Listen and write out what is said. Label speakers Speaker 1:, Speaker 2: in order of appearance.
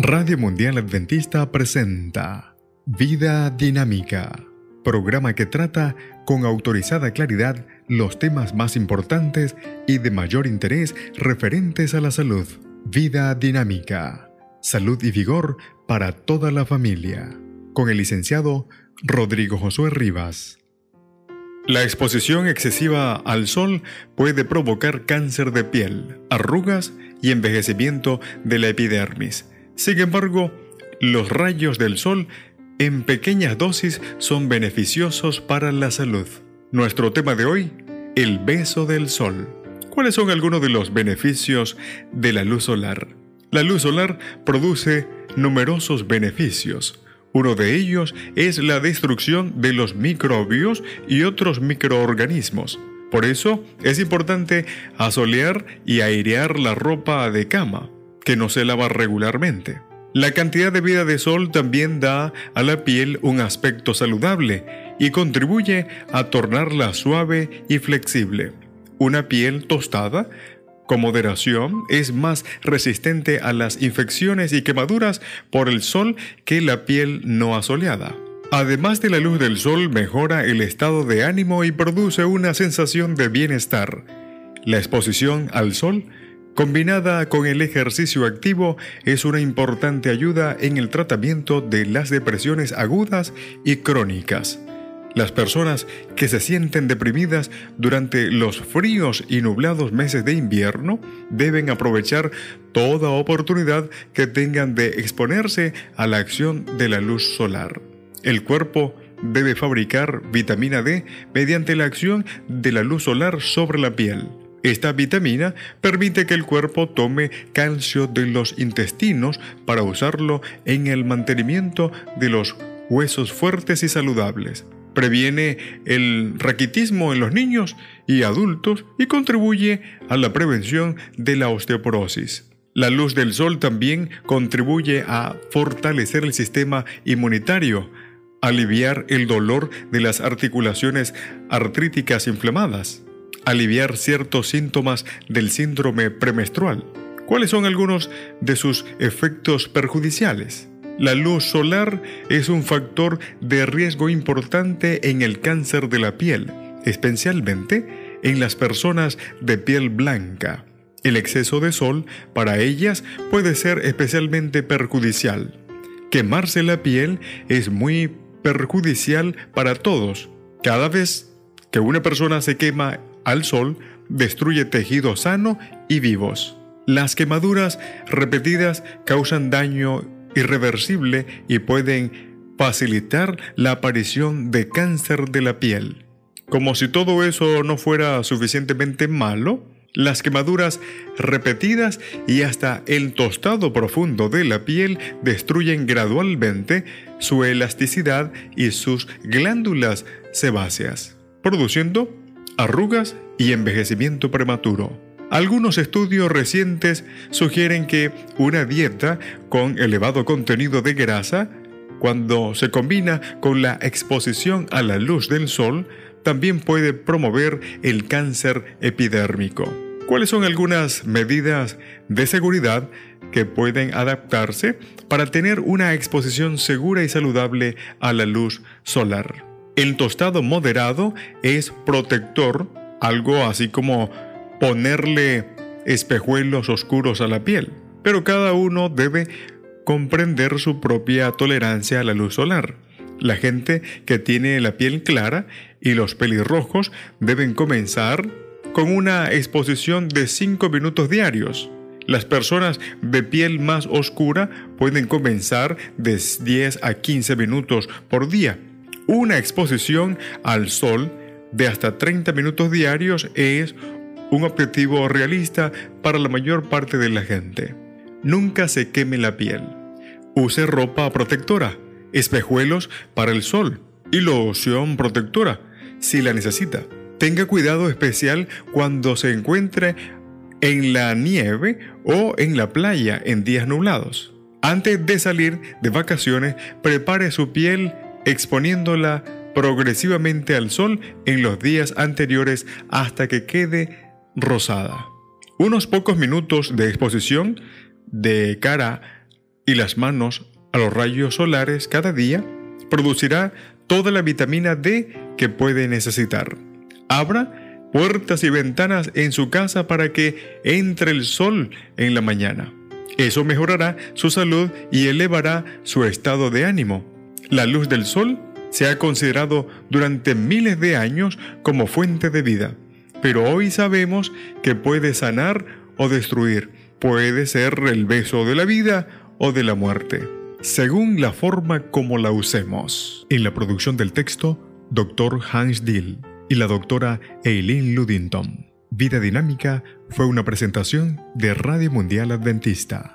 Speaker 1: Radio Mundial Adventista presenta Vida Dinámica, programa que trata con autorizada claridad los temas más importantes y de mayor interés referentes a la salud. Vida Dinámica, salud y vigor para toda la familia, con el licenciado Rodrigo Josué Rivas. La exposición excesiva al sol puede provocar cáncer de piel, arrugas y envejecimiento de la epidermis sin embargo, los rayos del sol en pequeñas dosis son beneficiosos para la salud. Nuestro tema de hoy, el beso del sol. ¿Cuáles son algunos de los beneficios de la luz solar? La luz solar produce numerosos beneficios. Uno de ellos es la destrucción de los microbios y otros microorganismos. Por eso es importante asolear y airear la ropa de cama que no se lava regularmente. La cantidad de vida de sol también da a la piel un aspecto saludable y contribuye a tornarla suave y flexible. Una piel tostada con moderación es más resistente a las infecciones y quemaduras por el sol que la piel no asoleada. Además de la luz del sol mejora el estado de ánimo y produce una sensación de bienestar. La exposición al sol combinada con el ejercicio activo, es una importante ayuda en el tratamiento de las depresiones agudas y crónicas. Las personas que se sienten deprimidas durante los fríos y nublados meses de invierno deben aprovechar toda oportunidad que tengan de exponerse a la acción de la luz solar. El cuerpo debe fabricar vitamina D mediante la acción de la luz solar sobre la piel. Esta vitamina permite que el cuerpo tome calcio de los intestinos para usarlo en el mantenimiento de los huesos fuertes y saludables. Previene el raquitismo en los niños y adultos y contribuye a la prevención de la osteoporosis. La luz del sol también contribuye a fortalecer el sistema inmunitario, aliviar el dolor de las articulaciones artríticas inflamadas aliviar ciertos síntomas del síndrome premenstrual. ¿Cuáles son algunos de sus efectos perjudiciales? La luz solar es un factor de riesgo importante en el cáncer de la piel, especialmente en las personas de piel blanca. El exceso de sol para ellas puede ser especialmente perjudicial. Quemarse la piel es muy perjudicial para todos. Cada vez que una persona se quema al sol destruye tejidos sano y vivos. Las quemaduras repetidas causan daño irreversible y pueden facilitar la aparición de cáncer de la piel. Como si todo eso no fuera suficientemente malo, las quemaduras repetidas y hasta el tostado profundo de la piel destruyen gradualmente su elasticidad y sus glándulas sebáceas, produciendo arrugas y envejecimiento prematuro. Algunos estudios recientes sugieren que una dieta con elevado contenido de grasa, cuando se combina con la exposición a la luz del sol, también puede promover el cáncer epidérmico. ¿Cuáles son algunas medidas de seguridad que pueden adaptarse para tener una exposición segura y saludable a la luz solar? El tostado moderado es protector, algo así como ponerle espejuelos oscuros a la piel, pero cada uno debe comprender su propia tolerancia a la luz solar. La gente que tiene la piel clara y los pelirrojos deben comenzar con una exposición de 5 minutos diarios. Las personas de piel más oscura pueden comenzar de 10 a 15 minutos por día una exposición al sol de hasta 30 minutos diarios es un objetivo realista para la mayor parte de la gente. Nunca se queme la piel. Use ropa protectora, espejuelos para el sol y loción protectora si la necesita. Tenga cuidado especial cuando se encuentre en la nieve o en la playa en días nublados. Antes de salir de vacaciones, prepare su piel exponiéndola progresivamente al sol en los días anteriores hasta que quede rosada. Unos pocos minutos de exposición de cara y las manos a los rayos solares cada día, producirá toda la vitamina D que puede necesitar. Abra puertas y ventanas en su casa para que entre el sol en la mañana. Eso mejorará su salud y elevará su estado de ánimo. La luz del sol se ha considerado durante miles de años como fuente de vida, pero hoy sabemos que puede sanar o destruir, puede ser el beso de la vida o de la muerte, según la forma como la usemos. En la producción del texto, Dr. Hans Dill y la doctora Eileen Ludington. Vida Dinámica fue una presentación de Radio Mundial Adventista